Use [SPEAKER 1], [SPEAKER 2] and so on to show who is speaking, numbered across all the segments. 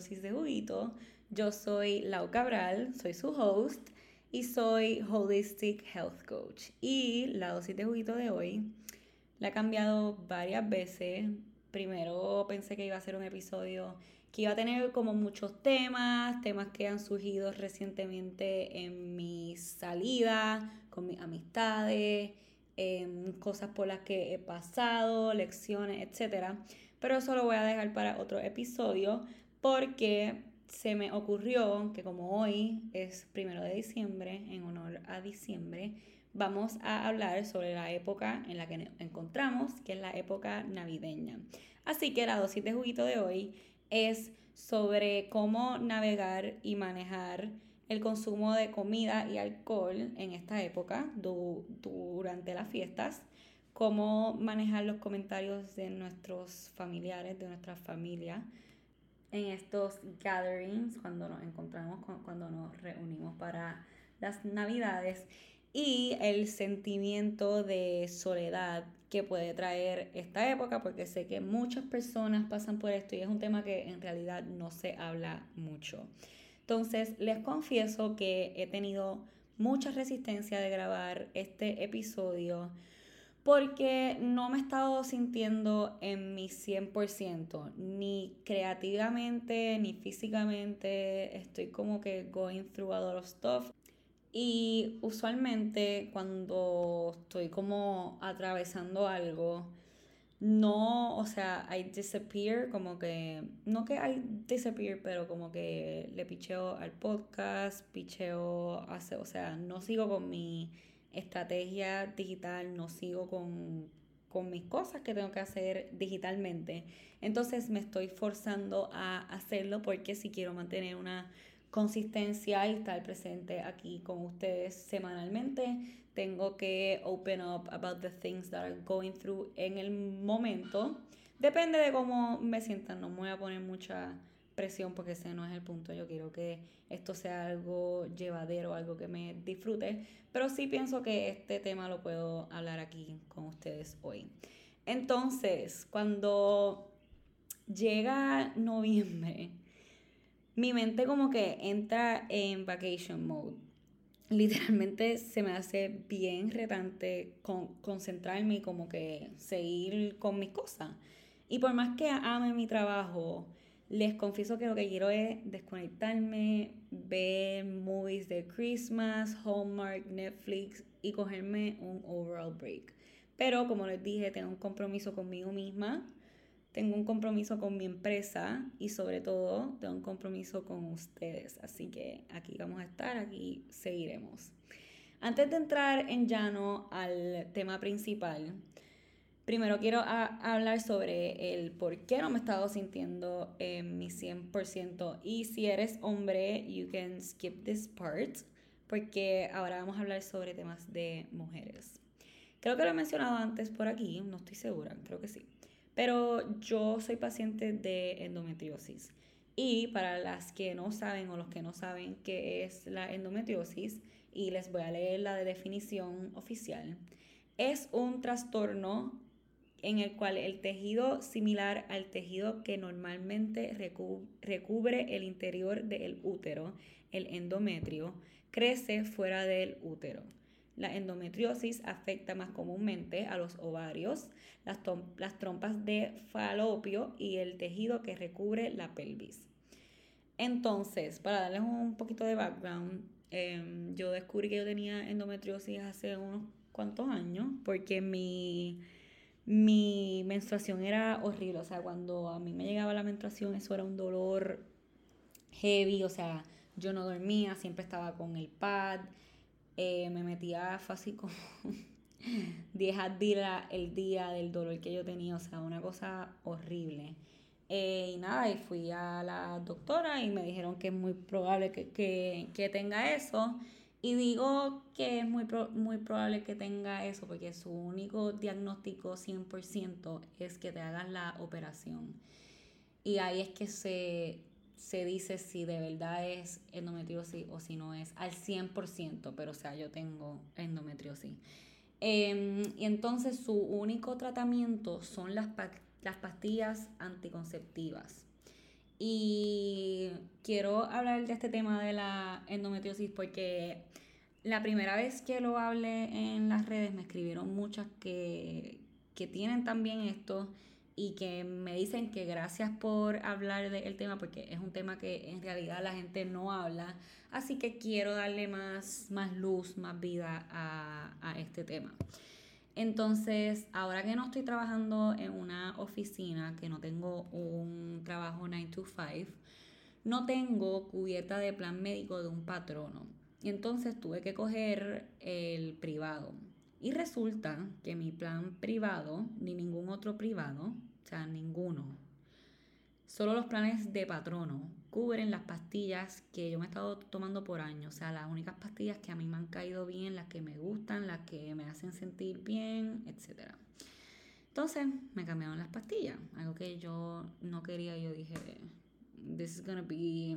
[SPEAKER 1] Dosis de Juguito. Yo soy Lau Cabral, soy su host y soy Holistic Health Coach. Y la dosis de juguito de hoy la he cambiado varias veces. Primero pensé que iba a ser un episodio que iba a tener como muchos temas, temas que han surgido recientemente en mi salida, con mis amistades, en cosas por las que he pasado, lecciones, etc. Pero eso lo voy a dejar para otro episodio porque se me ocurrió que como hoy es primero de diciembre, en honor a diciembre, vamos a hablar sobre la época en la que nos encontramos, que es la época navideña. Así que la dosis de juguito de hoy es sobre cómo navegar y manejar el consumo de comida y alcohol en esta época, durante las fiestas, cómo manejar los comentarios de nuestros familiares, de nuestra familia, en estos gatherings, cuando nos encontramos, cuando nos reunimos para las navidades y el sentimiento de soledad que puede traer esta época, porque sé que muchas personas pasan por esto y es un tema que en realidad no se habla mucho. Entonces, les confieso que he tenido mucha resistencia de grabar este episodio porque no me he estado sintiendo en mi 100%, ni creativamente, ni físicamente, estoy como que going through a lot of stuff. Y usualmente cuando estoy como atravesando algo, no, o sea, I disappear, como que, no que I disappear, pero como que le picheo al podcast, picheo, hace, o sea, no sigo con mi estrategia digital, no sigo con, con mis cosas que tengo que hacer digitalmente. Entonces me estoy forzando a hacerlo porque si quiero mantener una consistencia y estar presente aquí con ustedes semanalmente. Tengo que open up about the things that are going through en el momento. Depende de cómo me sientan, no me voy a poner mucha presión porque ese no es el punto. Yo quiero que esto sea algo llevadero, algo que me disfrute, pero sí pienso que este tema lo puedo hablar aquí con ustedes hoy. Entonces, cuando llega noviembre, mi mente como que entra en vacation mode. Literalmente se me hace bien retante concentrarme y como que seguir con mis cosas. Y por más que ame mi trabajo, les confieso que lo que quiero es desconectarme, ver movies de Christmas, Hallmark, Netflix y cogerme un overall break. Pero como les dije, tengo un compromiso conmigo misma tengo un compromiso con mi empresa y sobre todo tengo un compromiso con ustedes. Así que aquí vamos a estar, aquí seguiremos. Antes de entrar en llano al tema principal, primero quiero hablar sobre el por qué no me he estado sintiendo en mi 100%. Y si eres hombre, you can skip this part, porque ahora vamos a hablar sobre temas de mujeres. Creo que lo he mencionado antes por aquí, no estoy segura, creo que sí. Pero yo soy paciente de endometriosis. Y para las que no saben o los que no saben qué es la endometriosis, y les voy a leer la definición oficial, es un trastorno en el cual el tejido similar al tejido que normalmente recubre el interior del útero, el endometrio, crece fuera del útero. La endometriosis afecta más comúnmente a los ovarios, las, las trompas de falopio y el tejido que recubre la pelvis. Entonces, para darles un poquito de background, em, yo descubrí que yo tenía endometriosis hace unos cuantos años porque mi, mi menstruación era horrible. O sea, cuando a mí me llegaba la menstruación, eso era un dolor heavy. O sea, yo no dormía, siempre estaba con el pad. Eh, me metía fácil como 10 días el día del dolor que yo tenía, o sea, una cosa horrible. Eh, y nada, y fui a la doctora y me dijeron que es muy probable que, tenga eso. Y digo que es muy, muy probable que tenga eso porque su único diagnóstico 100% es que te hagas la operación. Y ahí es que se se dice si de verdad es endometriosis o si no es al 100%, pero o sea, yo tengo endometriosis. Em, y entonces su único tratamiento son las las pastillas anticonceptivas. Y quiero hablar de este tema de la endometriosis porque la primera vez que lo hablé en las redes me escribieron muchas que, que tienen también esto y que me dicen que gracias por hablar del tema porque es un tema que en realidad la gente no habla. Así que quiero darle más, más luz, más vida a, a este tema. Entonces, ahora que no estoy trabajando en una oficina, que no tengo un trabajo 9 to 5, no tengo cubierta de plan médico de un patrono. Y entonces tuve que coger el privado. Y resulta que mi plan privado, ni ningún otro privado, o sea, ninguno. Solo los planes de patrono cubren las pastillas que yo me he estado tomando por años. O sea, las únicas pastillas que a mí me han caído bien, las que me gustan, las que me hacen sentir bien, etc. Entonces me cambiaron las pastillas. Algo que yo no quería. Yo dije, this is gonna be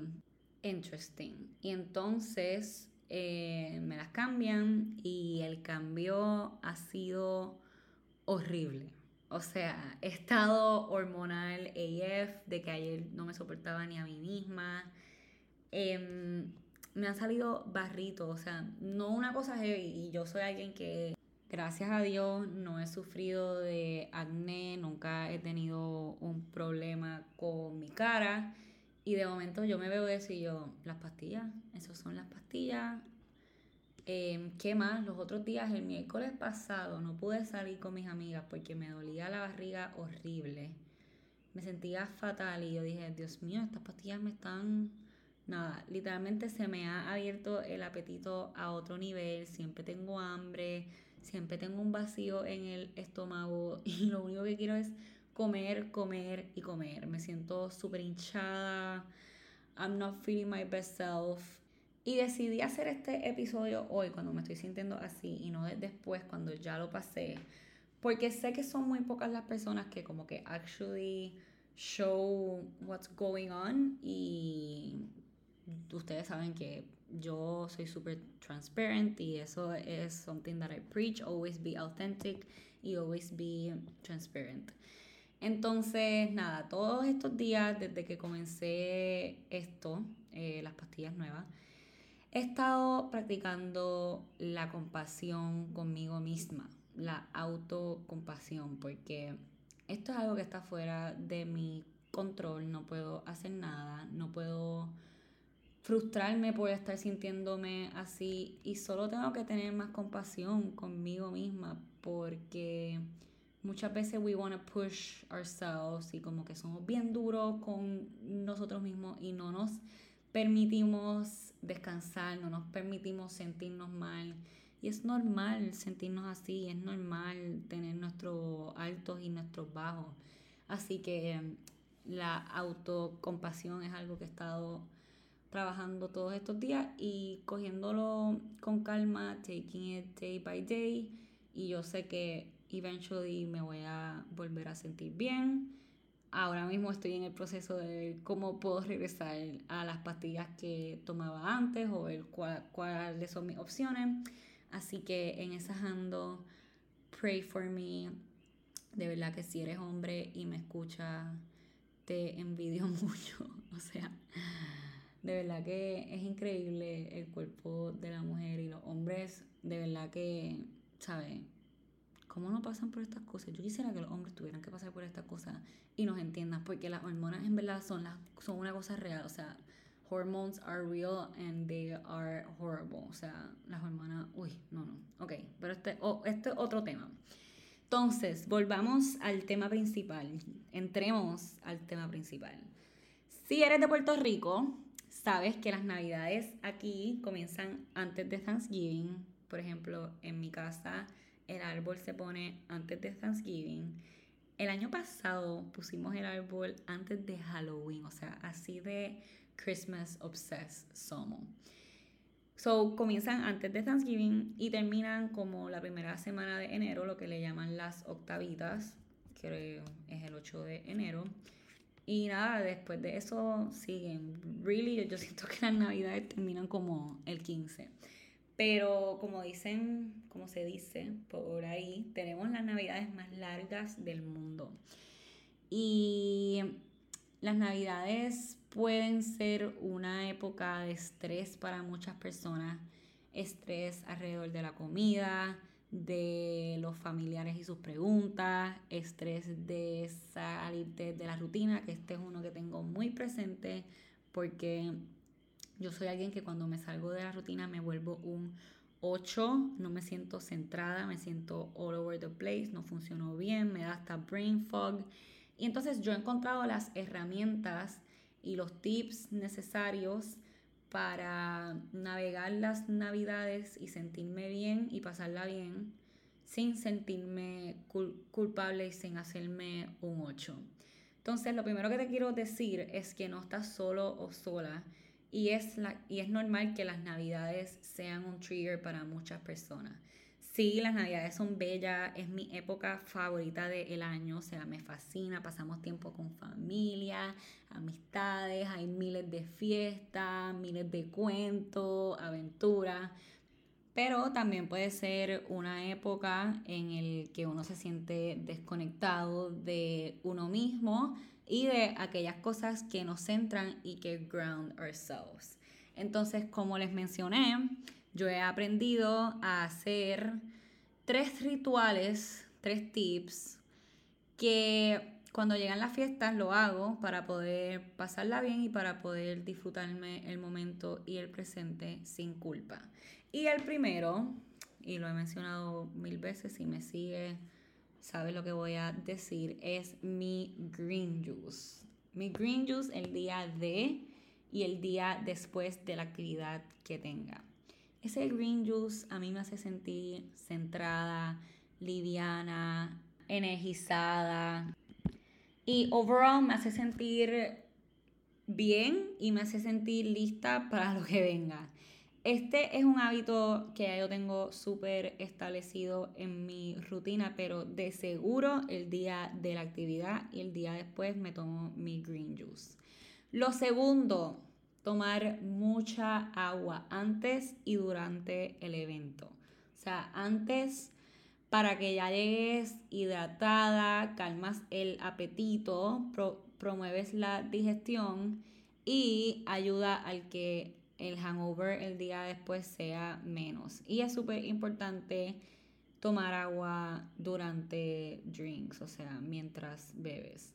[SPEAKER 1] interesting. Y entonces eh, me las cambian y el cambio ha sido horrible. O sea, estado hormonal AF, de que ayer no me soportaba ni a mí misma. Em, me han salido barritos, o sea, no una cosa heavy. Y yo soy alguien que, gracias a Dios, no he sufrido de acné, nunca he tenido un problema con mi cara. Y de momento yo me veo eso y yo, las pastillas, esas son las pastillas, Em, ¿Qué más? Los otros días, el miércoles pasado, no pude salir con mis amigas porque me dolía la barriga horrible. Me sentía fatal y yo dije, Dios mío, estas pastillas me están... Nada, literalmente se me ha abierto el apetito a otro nivel, siempre tengo hambre, siempre tengo un vacío en el estómago y lo único que quiero es comer, comer y comer. Me siento súper hinchada, I'm not feeling my best self y decidí hacer este episodio hoy cuando me estoy sintiendo así y no después cuando ya lo pasé. Porque sé que son muy pocas las personas que como que actually show what's going on y ustedes saben que yo soy súper transparent y eso es something that I preach, always be authentic y always be transparent. Entonces, nada, todos estos días desde que comencé esto, eh, las pastillas nuevas, He estado practicando la compasión conmigo misma, la autocompasión, porque esto es algo que está fuera de mi control, no puedo hacer nada, no puedo frustrarme por estar sintiéndome así y solo tengo que tener más compasión conmigo misma porque muchas veces we want to push ourselves y como que somos bien duros con nosotros mismos y no nos permitimos descansar, no nos permitimos sentirnos mal. Y es normal sentirnos así, es normal tener nuestros altos y nuestros bajos. Así que em, la autocompasión es algo que he estado trabajando todos estos días y cogiéndolo con calma, taking it day by day. Y yo sé que eventually me voy a volver a sentir bien ahora mismo estoy en el proceso de cómo puedo regresar a las pastillas que tomaba antes o ver cuáles son mis opciones. Así que en esa ando, pray for me. De verdad que si eres hombre y me escuchas, te envidio mucho. O sea, de verdad que es increíble el cuerpo de la mujer y los hombres, de verdad que, ¿sabes? ¿Cómo no pasan por estas cosas? Yo quisiera que los hombres tuvieran que pasar por estas cosas y nos entiendan, porque las hormonas en verdad son, las, son una cosa real. O sea, hormones are real and they are horrible. O sea, las hormonas, uy, no, no. Ok, pero este, este es otro tema. Entonces, volvamos al tema principal. Entremos al tema principal. Si eres de Puerto Rico, sabes que las navidades aquí comienzan antes de Thanksgiving. Por ejemplo, en mi casa el árbol se pone antes de Thanksgiving. El año pasado pusimos el árbol antes de Halloween, o sea, así de Christmas obsessed somos. So, comienzan antes de Thanksgiving y terminan como la primera semana de enero, lo que le llaman las octavitas, que es el 8 de enero. Y nada, después de eso siguen. Really, yo siento que las navidades terminan como el 15. Pero como dicen, como se dice por ahí, tenemos las navidades más largas del mundo. Y las navidades pueden ser una época de estrés para muchas personas, estrés alrededor de la comida, de los familiares y sus preguntas, estrés de salir de, la rutina, que este es uno que tengo muy presente porque yo soy alguien que cuando me salgo de la rutina me vuelvo un 8, no me siento centrada, me siento all over the place, no funcionó bien, me da hasta brain fog. Y entonces yo he encontrado las herramientas y los tips necesarios para navegar las navidades y sentirme bien y pasarla bien sin sentirme culpable y sin hacerme un 8. Entonces, lo primero que te quiero decir es que no estás solo o sola y es, la, y es normal que las navidades sean un trigger para muchas personas. Sí, las navidades son bellas, es mi época favorita del año, o sea, me fascina, pasamos tiempo con familia, amistades, hay miles de fiestas, miles de cuentos, aventuras, pero también puede ser una época en el que uno se siente desconectado de uno mismo y de aquellas cosas que nos centran y que ground ourselves. Entonces, como les mencioné, yo he aprendido a hacer tres rituales, tres tips, que cuando llegan las fiestas lo hago para poder pasarla bien y para poder disfrutarme el momento y el presente sin culpa. Y el primero, y lo he mencionado mil veces, si me sigue, sabe lo que voy a decir, es mi green juice. Mi green juice el día de y el día después de la actividad que tenga. Ese green juice a mí me hace sentir centrada, liviana, energizada y overall me hace sentir bien y me hace sentir lista para lo que venga. Este es un hábito que ya yo tengo súper establecido en mi rutina, pero de seguro el día de la actividad y el día después me tomo mi green juice. Lo segundo, tomar mucha agua antes y durante el evento. O sea, antes para que ya llegues hidratada, calmas el apetito, promueves la digestión y ayuda al que el hangover el día después sea menos. Y es súper importante tomar agua durante drinks, o sea, mientras bebes.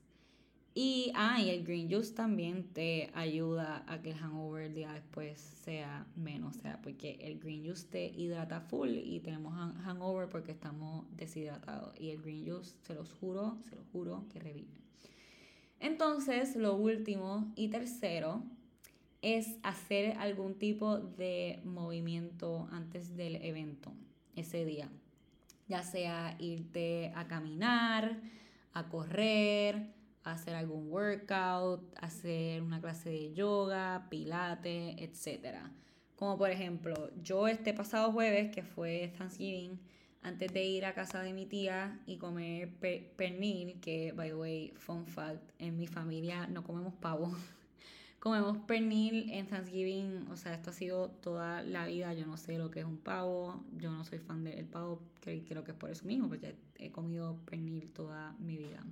[SPEAKER 1] Y, ah, y el green juice también te ayuda a que el hangover el día después sea menos, o sea, porque el green juice te hidrata full y tenemos hangover porque estamos deshidratados. Y el green juice, se los juro, se los juro que revive. Entonces, lo último y tercero es hacer algún tipo de movimiento antes del evento, ese día. Ya sea irte a caminar, a correr, hacer algún workout, hacer una clase de yoga, pilates, etc. Como por ejemplo, yo este pasado jueves, que fue Thanksgiving, antes de ir a casa de mi tía y comer pernil, que by the way, fun fact, en mi familia no comemos pavo. comemos pernil en Thanksgiving, o sea, esto ha sido toda la vida, yo no sé lo que es un pavo, yo no soy fan del pavo, creo que es por eso mismo, porque he comido pernil toda mi vida.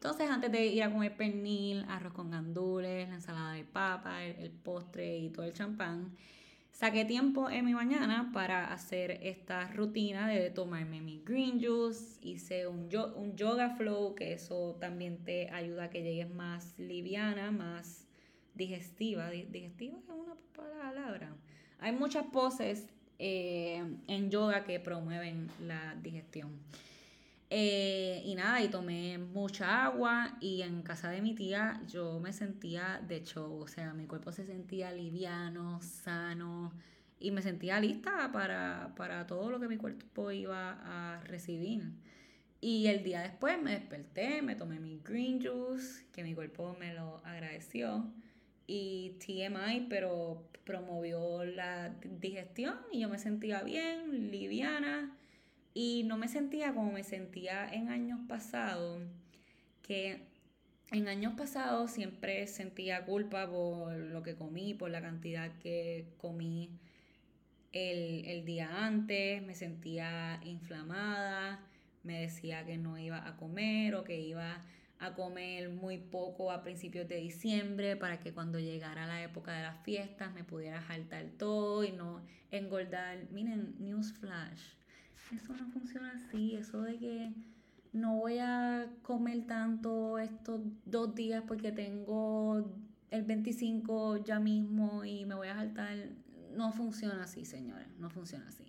[SPEAKER 1] Entonces, antes de ir a comer pernil, arroz con gandules, la ensalada de papa, el, postre y todo el champán, saqué tiempo en mi mañana para hacer esta rutina de tomarme mi green juice, hice un, un yoga flow, que eso también te ayuda a que llegues más liviana, más digestiva. Digestiva es una palabra. Hay muchas poses eh, en yoga que promueven la digestión. Eh, y nada, y tomé mucha agua y en casa de mi tía yo me sentía de show, o sea, mi cuerpo se sentía liviano, sano y me sentía lista para, para todo lo que mi cuerpo iba a recibir. Y el día después me desperté, me tomé mi green juice, que mi cuerpo me lo agradeció, y TMI, pero promovió la digestión y yo me sentía bien, liviana y no me sentía como me sentía en años pasados, que en años pasados siempre sentía culpa por lo que comí, por la cantidad que comí el, el día antes, me sentía inflamada, me decía que no iba a comer o que iba a comer muy poco a principios de diciembre para que cuando llegara la época de las fiestas me pudiera jaltar todo y no engordar. Miren, newsflash, eso no funciona así, eso de que no voy a comer tanto estos dos días porque tengo el 25 ya mismo y me voy a jaltar. No funciona así, señores, no funciona así.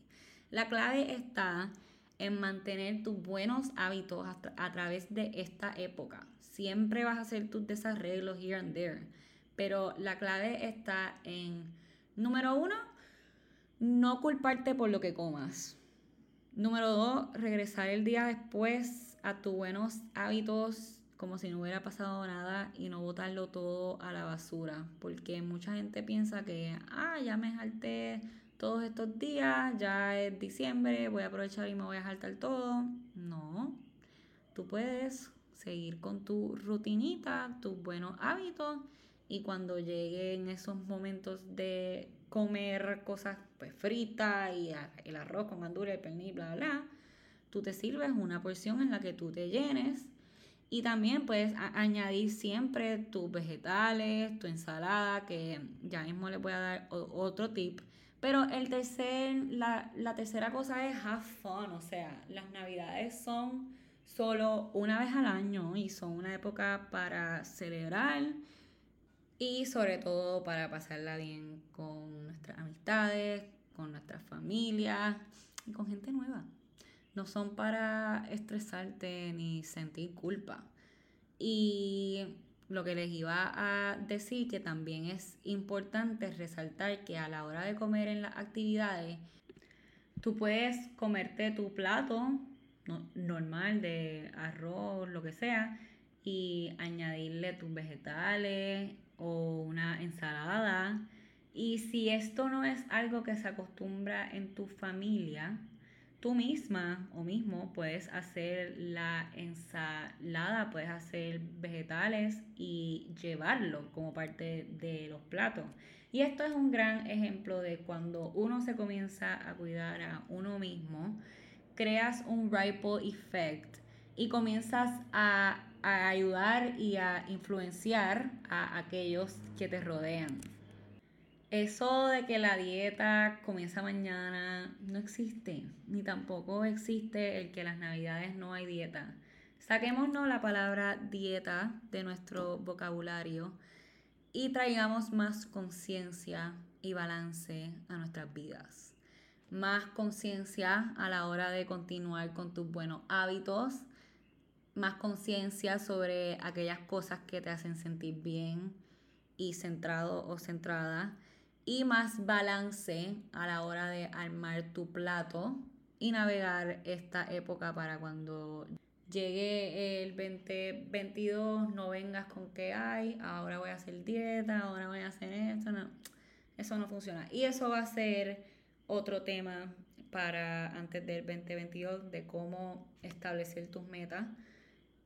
[SPEAKER 1] La clave está en mantener tus buenos hábitos a, través de esta época. Siempre vas a hacer tus desarreglos here and there, pero la clave está en, número uno, no culparte por lo que comas. Número dos, regresar el día después a tus buenos hábitos como si no hubiera pasado nada y no botarlo todo a la basura. Porque mucha gente piensa que, ah, ya me jalté todos estos días, ya es diciembre, voy a aprovechar y me voy a jaltar todo. No, tú puedes seguir con tu rutinita, tus buenos hábitos y cuando lleguen esos momentos de comer cosas pues fritas y el arroz con gandura, el pernil, bla, bla, tú te sirves una porción en la que tú te llenes y también puedes añadir siempre tus vegetales, tu ensalada, que ya mismo les voy a dar otro tip. Pero el tercer, la, la tercera cosa es have fun, o sea, las navidades son solo una vez al año y son una época para celebrar y sobre todo para pasarla bien con nuestras amistades, con nuestras familias y con gente nueva. No son para estresarte ni sentir culpa. Y lo que les iba a decir que también es importante resaltar que a la hora de comer en las actividades, tú puedes comerte tu plato normal de arroz, lo que sea, y añadirle tus vegetales o una ensalada. Y si esto no es algo que se acostumbra en tu familia, tú misma o mismo puedes hacer la ensalada, puedes hacer vegetales y llevarlo como parte de los platos. Y esto es un gran ejemplo de cuando uno se comienza a cuidar a uno mismo, creas un ripple effect y comienzas a, a ayudar y a influenciar a aquellos que te rodean. Eso de que la dieta comienza mañana no existe, ni tampoco existe el que las navidades no hay dieta. Saquémonos la palabra dieta de nuestro vocabulario y traigamos más conciencia y balance a nuestras vidas. Más conciencia a la hora de continuar con tus buenos hábitos, más conciencia sobre aquellas cosas que te hacen sentir bien y centrado o centrada y más balance a la hora de armar tu plato y navegar esta época para cuando llegue el 2022 no vengas con que hay, ahora voy a hacer dieta, ahora voy a hacer esto, no, eso no funciona. Y eso va a ser otro tema para antes del 2022 de cómo establecer tus metas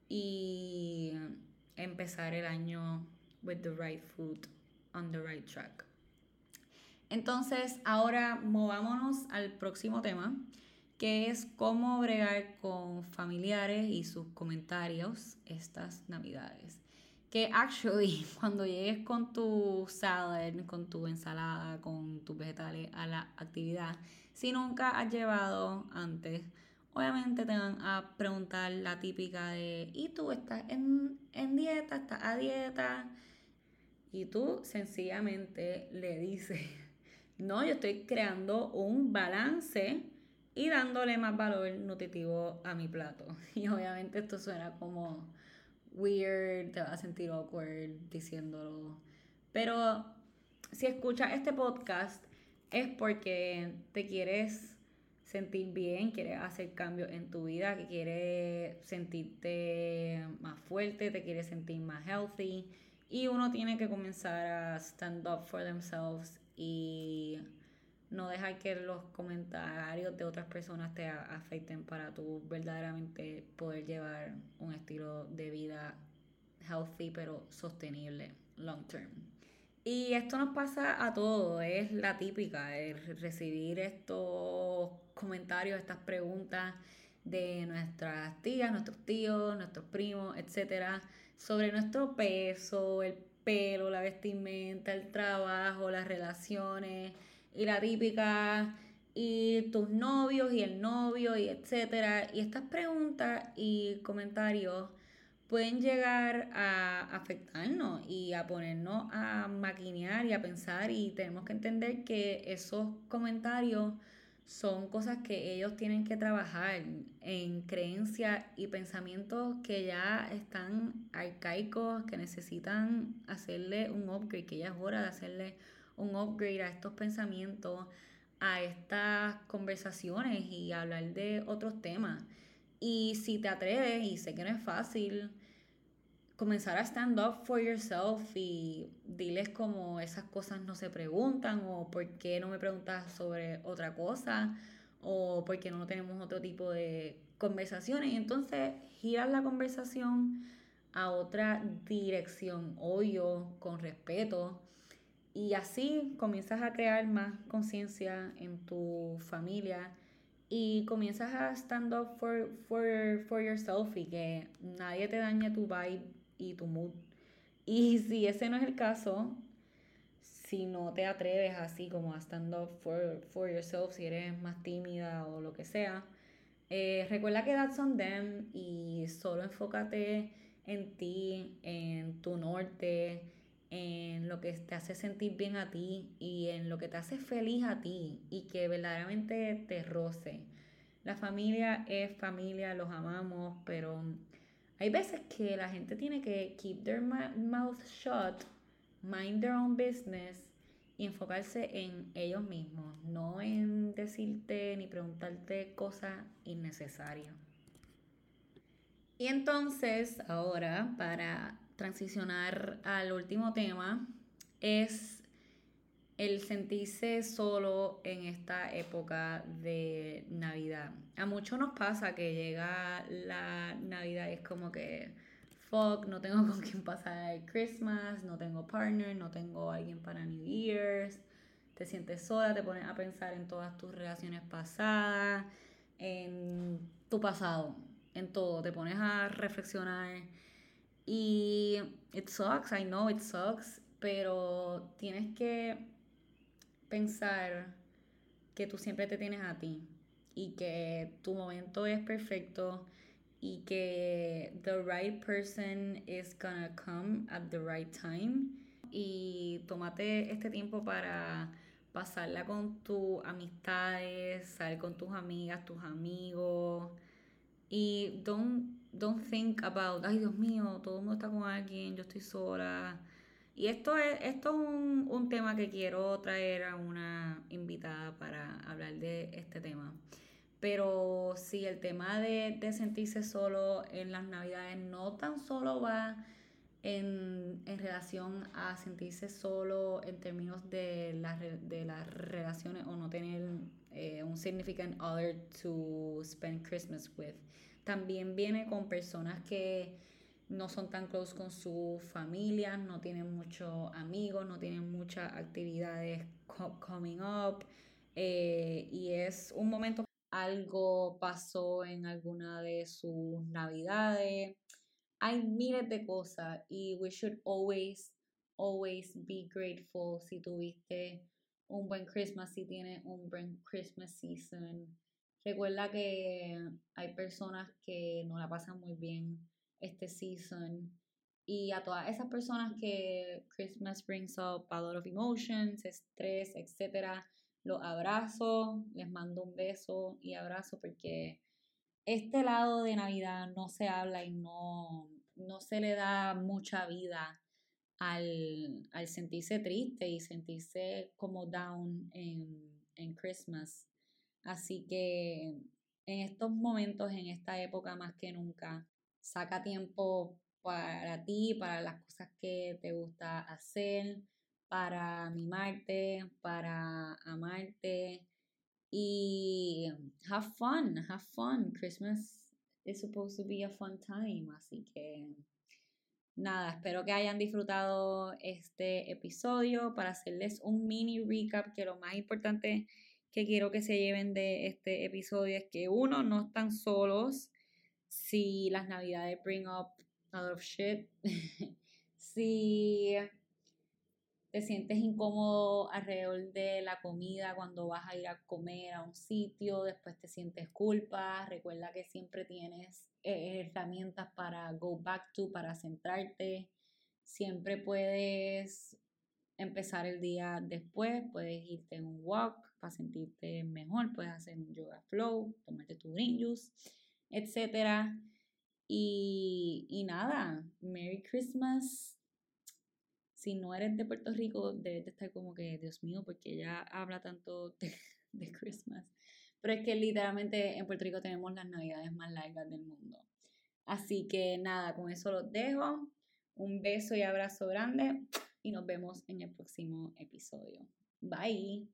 [SPEAKER 1] y empezar el año with the right food on the right track. Entonces, ahora movámonos al próximo tema, que es cómo bregar con familiares y sus comentarios estas navidades. Que actually, cuando llegues con tu salad, con tu ensalada, con tus vegetales a la actividad, si nunca has llevado antes, obviamente te van a preguntar la típica de, ¿y tú estás en, en dieta? ¿Estás a dieta? Y tú sencillamente le dices no, yo estoy creando un balance y dándole más valor nutritivo a mi plato. Y obviamente esto suena como weird, te vas a sentir awkward diciéndolo. Pero si escuchas este podcast es porque te quieres sentir bien, quieres hacer cambios en tu vida, que quieres sentirte más fuerte, te quieres sentir más healthy. Y uno tiene que comenzar a stand up for themselves y no dejar que los comentarios de otras personas te afecten para tú verdaderamente poder llevar un estilo de vida healthy pero sostenible long term. Y esto nos pasa a todos, es la típica, el recibir estos comentarios, estas preguntas de nuestras tías, nuestros tíos, nuestros primos, etcétera, sobre nuestro peso, el pelo, la vestimenta, el trabajo, las relaciones y la típica y tus novios y el novio y etcétera. Y estas preguntas y comentarios pueden llegar a afectarnos y a ponernos a maquinear y a pensar y tenemos que entender que esos comentarios son cosas que ellos tienen que trabajar en creencias y pensamientos que ya están arcaicos, que necesitan hacerle un upgrade, que ya es hora de hacerle un upgrade a estos pensamientos, a estas conversaciones y hablar de otros temas. Y si te atreves, y sé que no es fácil, comenzar a stand up for yourself y diles como esas cosas no se preguntan o por qué no me preguntas sobre otra cosa o por qué no tenemos otro tipo de conversaciones. Y entonces giras la conversación a otra dirección, obvio, con respeto. Y así comienzas a crear más conciencia en tu familia y comienzas a stand up for, for, for yourself y que nadie te dañe tu vibe y tu mood. Y si ese no es el caso, si no te atreves así como a stand up for, for yourself, si eres más tímida o lo que sea, eh, recuerda que that's on them y solo enfócate en ti, en tu norte, en lo que te hace sentir bien a ti y en lo que te hace feliz a ti y que verdaderamente te roce. La familia es familia, los amamos, pero hay veces que la gente tiene que keep their mouth shut, mind their own business y enfocarse en ellos mismos, no en decirte ni preguntarte cosas innecesarias. Y entonces, ahora, para transicionar al último tema, es el sentirse solo en esta época de Navidad. A muchos nos pasa que llega la Navidad y es como que, fuck, no tengo con quién pasar Christmas, no tengo partner, no tengo alguien para New Year's. Te sientes sola, te pones a pensar en todas tus relaciones pasadas, en tu pasado, en todo. Te pones a reflexionar. Y it sucks, I know it sucks, pero tienes que pensar que tú siempre te tienes a ti y que tu momento es perfecto y que the right person is gonna come at the right time. Y tómate este tiempo para pasarla con tus amistades, salir con tus amigas, tus amigos. Y don't, don't think about, ay Dios mío, todo el mundo está con alguien, yo estoy sola y esto es, esto es un, un, tema que quiero traer a una invitada para hablar de este tema. Pero sí, el tema de, de sentirse solo en las navidades no tan solo va en, en relación a sentirse solo en términos de, la, de las relaciones o no tener eh, un significant other to spend Christmas with. También viene con personas que no son tan close con su familia, no tienen muchos amigos, no tienen muchas actividades coming up. Eh, y es un momento, algo pasó en alguna de sus navidades. Hay miles de cosas y we should always, always be grateful si tuviste un buen Christmas, si tienes un buen Christmas season. Recuerda que hay personas que no la pasan muy bien este season. Y a todas esas personas que Christmas brings up a lot of emotions, estrés, etcétera, los abrazo, les mando un beso y abrazo porque este lado de Navidad no se habla y no, no se le da mucha vida al, al sentirse triste y sentirse como down en, en Christmas. Así que en estos momentos, en esta época más que nunca, saca tiempo para ti, para las cosas que te gusta hacer, para mimarte, para amarte y have fun, have fun. Christmas is supposed to be a fun time, así que nada, espero que hayan disfrutado este episodio para hacerles un mini recap que lo más importante que quiero que se lleven de este episodio es que uno, no están solos. Si las navidades bring up a lot of shit, si te sientes incómodo alrededor de la comida cuando vas a ir a comer a un sitio, después te sientes culpa, recuerda que siempre tienes eh, herramientas para go back to, para centrarte, siempre puedes empezar el día después, puedes irte en un walk para sentirte mejor, puedes hacer un yoga flow, tomarte tu green juice, etc. Y, y nada, Merry Christmas. Si no eres de Puerto Rico, debes de estar como que, Dios mío, porque ella habla tanto de, de Christmas. Pero es que literalmente en Puerto Rico tenemos las navidades más largas del mundo. Así que nada, con eso los dejo. Un beso y abrazo grande y nos vemos en el próximo episodio. Bye.